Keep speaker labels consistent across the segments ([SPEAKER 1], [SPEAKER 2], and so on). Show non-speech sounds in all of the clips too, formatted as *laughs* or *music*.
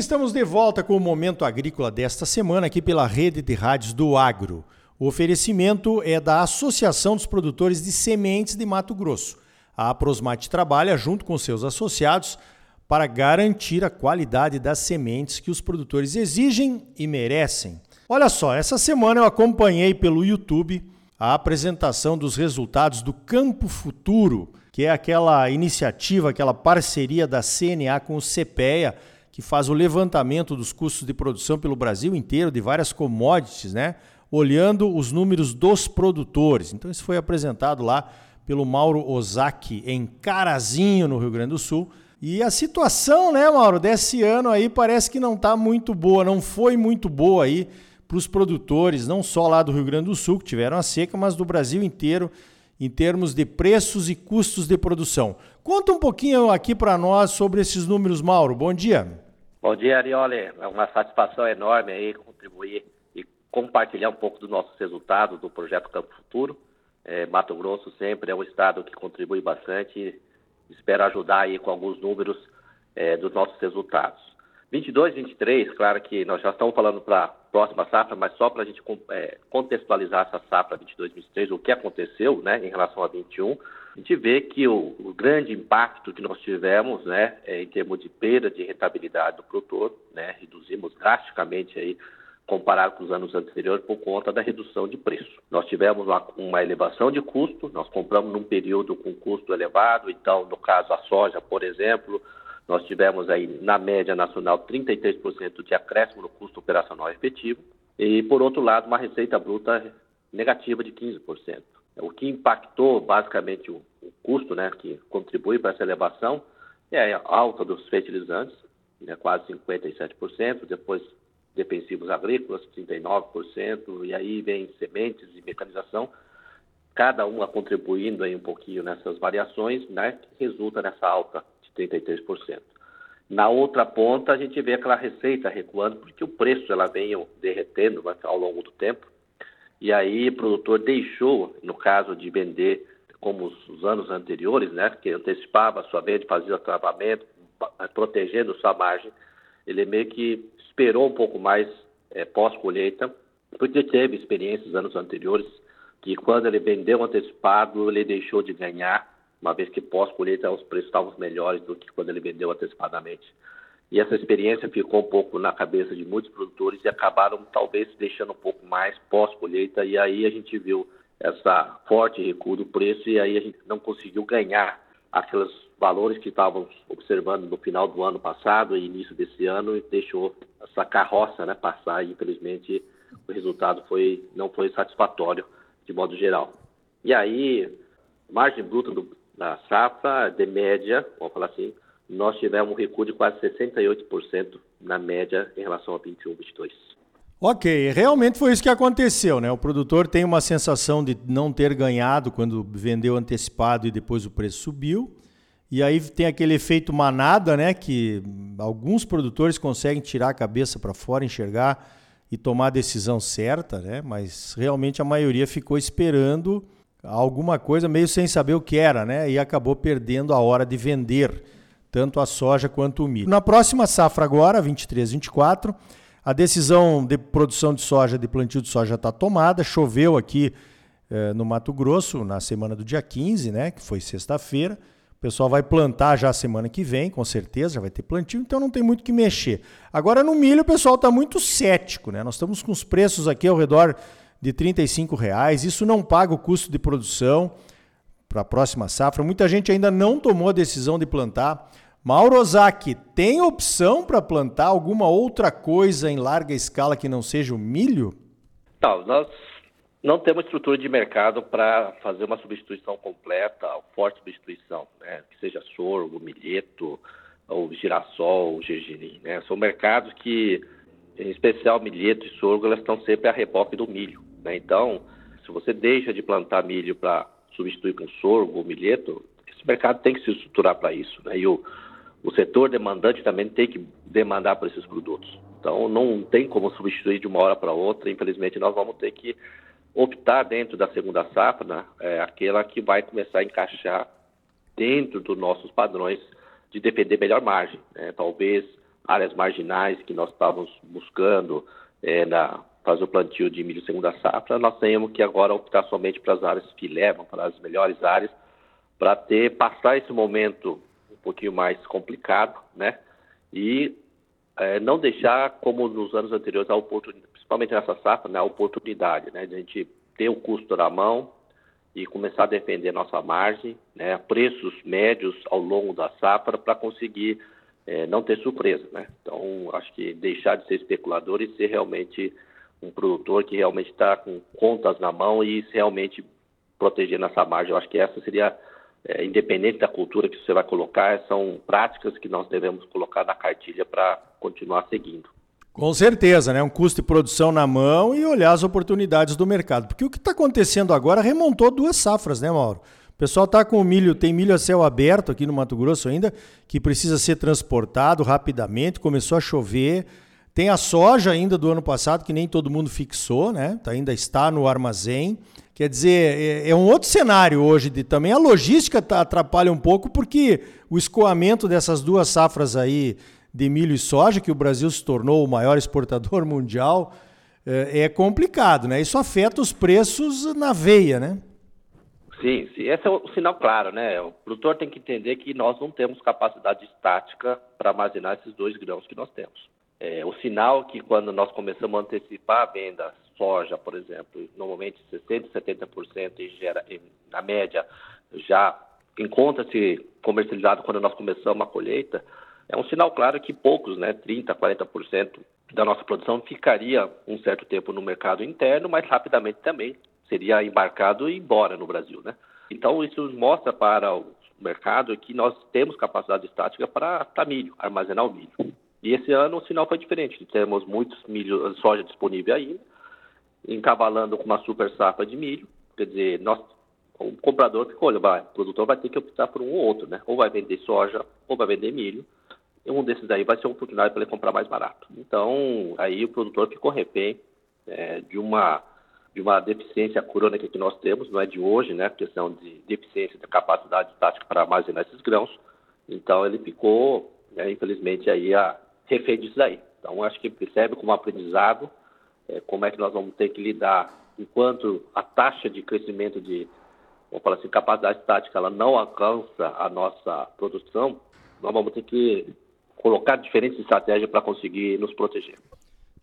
[SPEAKER 1] estamos de volta com o Momento Agrícola desta semana aqui pela Rede de Rádios do Agro. O oferecimento é da Associação dos Produtores de Sementes de Mato Grosso. A Prosmate trabalha junto com seus associados para garantir a qualidade das sementes que os produtores exigem e merecem. Olha só, essa semana eu acompanhei pelo YouTube a apresentação dos resultados do Campo Futuro, que é aquela iniciativa, aquela parceria da CNA com o CPEA, que faz o levantamento dos custos de produção pelo Brasil inteiro de várias commodities, né? Olhando os números dos produtores. Então isso foi apresentado lá pelo Mauro Ozaki em Carazinho, no Rio Grande do Sul. E a situação, né, Mauro, desse ano aí parece que não está muito boa, não foi muito boa aí para os produtores, não só lá do Rio Grande do Sul, que tiveram a seca, mas do Brasil inteiro, em termos de preços e custos de produção. Conta um pouquinho aqui para nós sobre esses números, Mauro. Bom dia.
[SPEAKER 2] Bom dia, Arioli. É uma satisfação enorme aí contribuir e compartilhar um pouco dos nossos resultados do projeto Campo Futuro. É, Mato Grosso sempre é um estado que contribui bastante. Espero ajudar aí com alguns números é, dos nossos resultados. 22, 23, claro que nós já estamos falando para a próxima safra, mas só para a gente é, contextualizar essa safra 22, 23, o que aconteceu né, em relação a 21, a gente vê que o, o grande impacto que nós tivemos né, é, em termos de perda de rentabilidade do produtor, né, reduzimos drasticamente aí comparado com os anos anteriores por conta da redução de preço. Nós tivemos uma, uma, elevação de custo, nós compramos num período com custo elevado, então, no caso, a soja, por exemplo, nós tivemos aí, na média nacional, 33% de acréscimo no custo operacional efetivo e, por outro lado, uma receita bruta negativa de 15%. O que impactou, basicamente, o, o custo, né, que contribui para essa elevação, é a alta dos fertilizantes, né, quase 57%, depois defensivos agrícolas, 39%, e aí vem sementes e mecanização, cada uma contribuindo aí um pouquinho nessas variações, né, que resulta nessa alta 33%. Na outra ponta, a gente vê aquela receita recuando, porque o preço ela vem derretendo ao longo do tempo. E aí o produtor deixou, no caso de vender como os, anos anteriores, né, que antecipava a sua venda, fazia travamento, protegendo sua margem, ele meio que esperou um pouco mais é, pós-colheita, porque teve experiências anos anteriores que quando ele vendeu antecipado, ele deixou de ganhar uma vez que pós-colheita os preços estavam melhores do que quando ele vendeu antecipadamente. E essa experiência ficou um pouco na cabeça de muitos produtores e acabaram talvez deixando um pouco mais pós-colheita e aí a gente viu essa forte recuo do preço e aí a gente não conseguiu ganhar aqueles valores que estávamos observando no final do ano passado e início desse ano e deixou essa carroça né, passar e infelizmente o resultado foi, não foi satisfatório de modo geral. E aí, margem bruta do, na safra, de média, vamos falar assim, nós tivemos um recuo de quase 68% na média em relação a 21, 22.
[SPEAKER 1] Ok, realmente foi isso que aconteceu, né? O produtor tem uma sensação de não ter ganhado quando vendeu antecipado e depois o preço subiu. E aí tem aquele efeito manada, né? Que alguns produtores conseguem tirar a cabeça para fora, enxergar e tomar a decisão certa, né? Mas realmente a maioria ficou esperando alguma coisa meio sem saber o que era, né? E acabou perdendo a hora de vender tanto a soja quanto o milho. Na próxima safra agora, 23, 24, a decisão de produção de soja, de plantio de soja está tomada. Choveu aqui eh, no Mato Grosso na semana do dia 15, né? Que foi sexta-feira. O pessoal vai plantar já semana que vem, com certeza, já vai ter plantio, então não tem muito que mexer. Agora no milho o pessoal está muito cético, né? Nós estamos com os preços aqui ao redor de R$ reais. Isso não paga o custo de produção para a próxima safra. Muita gente ainda não tomou a decisão de plantar. Mauro Ozaki, tem opção para plantar alguma outra coisa em larga escala que não seja o milho?
[SPEAKER 2] Não, nós não temos estrutura de mercado para fazer uma substituição completa, forte substituição, né? que seja sorgo, milheto, ou girassol, ou gergelim. Né? São mercados que, em especial milheto e sorgo, elas estão sempre a reboque do milho. Né? Então, se você deixa de plantar milho para substituir com sorgo ou milheto, esse mercado tem que se estruturar para isso. Né? E o, o setor demandante também tem que demandar por esses produtos. Então, não tem como substituir de uma hora para outra. Infelizmente, nós vamos ter que optar dentro da segunda safra, né? é, aquela que vai começar a encaixar dentro dos nossos padrões de defender melhor margem. Né? Talvez áreas marginais que nós estávamos buscando é, na, fazer o plantio de milho segunda safra, nós temos que agora optar somente para as áreas que levam, para as melhores áreas, para ter passar esse momento pouquinho mais complicado, né? E é, não deixar, como nos anos anteriores, a oportunidade, principalmente nessa safra, né, a oportunidade, né, de a gente ter o custo na mão e começar a defender nossa margem, né, preços médios ao longo da safra para conseguir é, não ter surpresa, né? Então, acho que deixar de ser especulador e ser realmente um produtor que realmente está com contas na mão e realmente protegendo essa margem. Eu acho que essa seria, é, independente da cultura que você vai colocar, são práticas que nós devemos colocar na cartilha para continuar seguindo.
[SPEAKER 1] Com certeza, né? Um custo de produção na mão e olhar as oportunidades do mercado. Porque o que está acontecendo agora remontou duas safras, né, Mauro? O pessoal está com o milho, tem milho a céu aberto aqui no Mato Grosso ainda, que precisa ser transportado rapidamente, começou a chover. Tem a soja ainda do ano passado, que nem todo mundo fixou, né? Tá, ainda está no armazém. Quer dizer, é, é um outro cenário hoje de também. A logística tá, atrapalha um pouco, porque o escoamento dessas duas safras aí de milho e soja, que o Brasil se tornou o maior exportador *laughs* mundial, é, é complicado, né? Isso afeta os preços na veia, né?
[SPEAKER 2] Sim, sim, esse é o sinal claro, né? O produtor tem que entender que nós não temos capacidade estática para armazenar esses dois grãos que nós temos. É, o sinal que quando nós começamos a antecipar a venda, soja, por exemplo, normalmente 60%, 70% e gera, na média, já encontra-se comercializado quando nós começamos a colheita, é um sinal claro que poucos, né, 30%, 40% da nossa produção ficaria um certo tempo no mercado interno, mas rapidamente também seria embarcado e embora no Brasil, né? Então isso mostra para o mercado que nós temos capacidade estática para milho, armazenar o milho. E esse ano o sinal foi diferente. Temos muitos milho, soja disponível ainda, encavalando com uma super safra de milho. Quer dizer, nós, o comprador que olha, vai, o produtor vai ter que optar por um ou outro, né? Ou vai vender soja, ou vai vender milho. E um desses aí vai ser uma oportunidade para ele comprar mais barato. Então, aí o produtor ficou refém é, de uma de uma deficiência crônica que nós temos, não é de hoje, né? Questão de deficiência de capacidade tática para armazenar esses grãos. Então, ele ficou, né, infelizmente, aí a refém disso aí. Então, acho que percebe como aprendizado é, como é que nós vamos ter que lidar enquanto a taxa de crescimento de, vamos falar assim, capacidade estática, ela não alcança a nossa produção, nós vamos ter que colocar diferentes estratégias para conseguir nos proteger.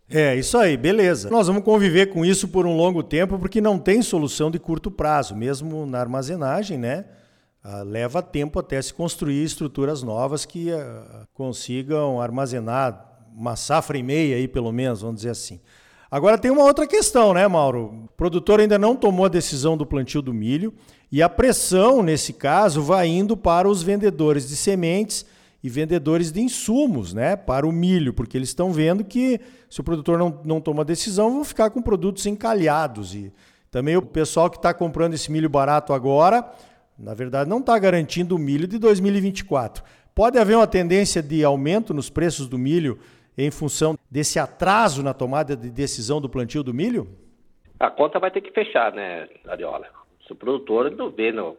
[SPEAKER 1] É, isso aí, beleza. Nós vamos conviver com isso por um longo tempo, porque não tem solução de curto prazo, mesmo na armazenagem, né? Ah, leva tempo até se construir estruturas novas que ah, consigam armazenar uma safra e meia aí, pelo menos, vamos dizer assim. Agora tem uma outra questão, né, Mauro? O produtor ainda não tomou a decisão do plantio do milho e a pressão, nesse caso, vai indo para os vendedores de sementes e vendedores de insumos né, para o milho, porque eles estão vendo que se o produtor não, não toma decisão, vão ficar com produtos encalhados. E também o pessoal que está comprando esse milho barato agora na verdade, não está garantindo o milho de 2024. Pode haver uma tendência de aumento nos preços do milho em função desse atraso na tomada de decisão do plantio do milho?
[SPEAKER 2] A conta vai ter que fechar, né, Ariola? Se o produtor não vê no,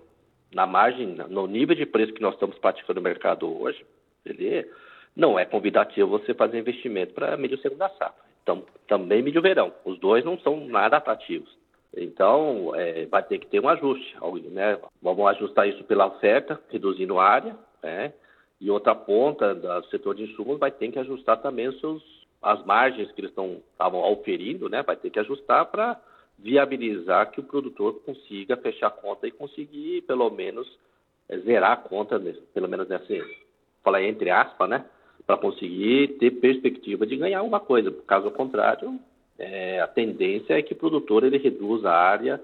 [SPEAKER 2] na margem, no nível de preço que nós estamos praticando no mercado hoje, ele não é convidativo você fazer investimento para milho segunda safra. Então, também milho verão. Os dois não são nada atrativos. Então, é, vai ter que ter um ajuste. Né? Vamos ajustar isso pela oferta, reduzindo a área, né? e outra ponta do setor de insumos vai ter que ajustar também seus, as margens que eles estavam oferindo, né? vai ter que ajustar para viabilizar que o produtor consiga fechar a conta e conseguir, pelo menos, é, zerar a conta, pelo menos nessa, falar entre aspas, né? para conseguir ter perspectiva de ganhar alguma coisa. Caso contrário, é, a tendência é que o produtor ele reduza a área,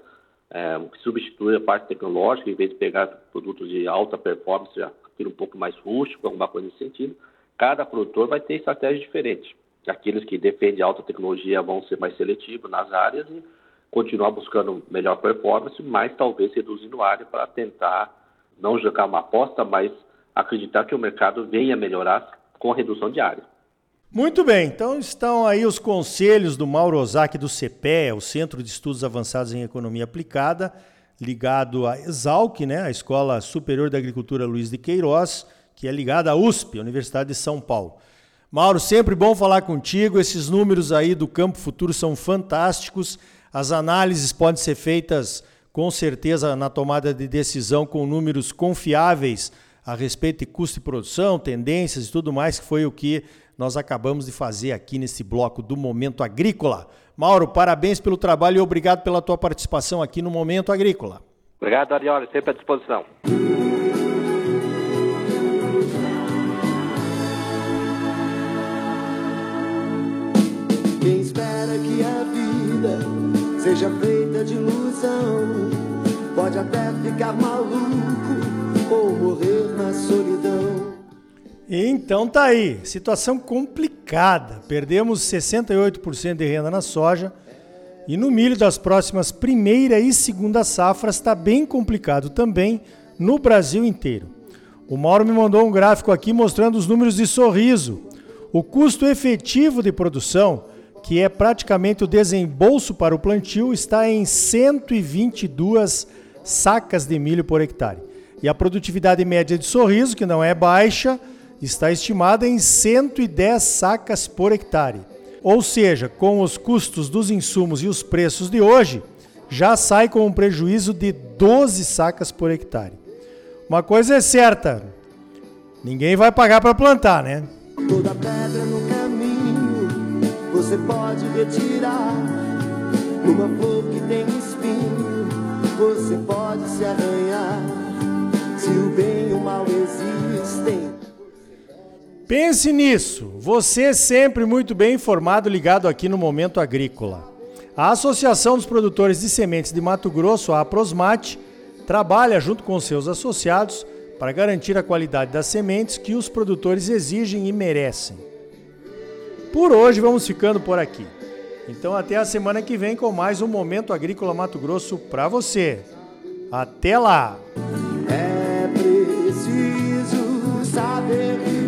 [SPEAKER 2] é, substitui a parte tecnológica, em vez de pegar produtos de alta performance, aquilo um pouco mais rústico, alguma coisa nesse sentido. Cada produtor vai ter estratégias diferentes. Aqueles que defendem alta tecnologia vão ser mais seletivos nas áreas e continuar buscando melhor performance, mas talvez reduzindo a área para tentar não jogar uma aposta, mas acreditar que o mercado venha melhorar com a redução de área.
[SPEAKER 1] Muito bem, então estão aí os conselhos do Mauro Ozaki do CPE, o Centro de Estudos Avançados em Economia Aplicada, ligado à Exalc, né, a Escola Superior da Agricultura Luiz de Queiroz, que é ligada à USP, Universidade de São Paulo. Mauro, sempre bom falar contigo. Esses números aí do Campo Futuro são fantásticos. As análises podem ser feitas com certeza na tomada de decisão com números confiáveis a respeito de custo de produção, tendências e tudo mais, que foi o que nós acabamos de fazer aqui nesse bloco do Momento Agrícola. Mauro, parabéns pelo trabalho e obrigado pela tua participação aqui no Momento Agrícola.
[SPEAKER 2] Obrigado, Arioli, sempre à disposição.
[SPEAKER 3] Quem espera que a vida seja feita de ilusão pode até ficar maluco ou morrer na solidão.
[SPEAKER 1] Então tá aí, situação complicada. Perdemos 68% de renda na soja e no milho das próximas primeira e segunda safras está bem complicado também no Brasil inteiro. O Mauro me mandou um gráfico aqui mostrando os números de sorriso. O custo efetivo de produção, que é praticamente o desembolso para o plantio, está em 122 sacas de milho por hectare. E a produtividade média de sorriso, que não é baixa, está estimada em 110 sacas por hectare. Ou seja, com os custos dos insumos e os preços de hoje, já sai com um prejuízo de 12 sacas por hectare. Uma coisa é certa, ninguém vai pagar para plantar, né?
[SPEAKER 3] Toda pedra no caminho você pode retirar. Uma flor que tem espinho, você pode se arranhar.
[SPEAKER 1] Pense nisso. Você sempre muito bem informado, ligado aqui no Momento Agrícola. A Associação dos Produtores de Sementes de Mato Grosso, a Aprosmate, trabalha junto com seus associados para garantir a qualidade das sementes que os produtores exigem e merecem. Por hoje vamos ficando por aqui. Então até a semana que vem com mais um Momento Agrícola Mato Grosso para você. Até lá!
[SPEAKER 3] é preciso saber.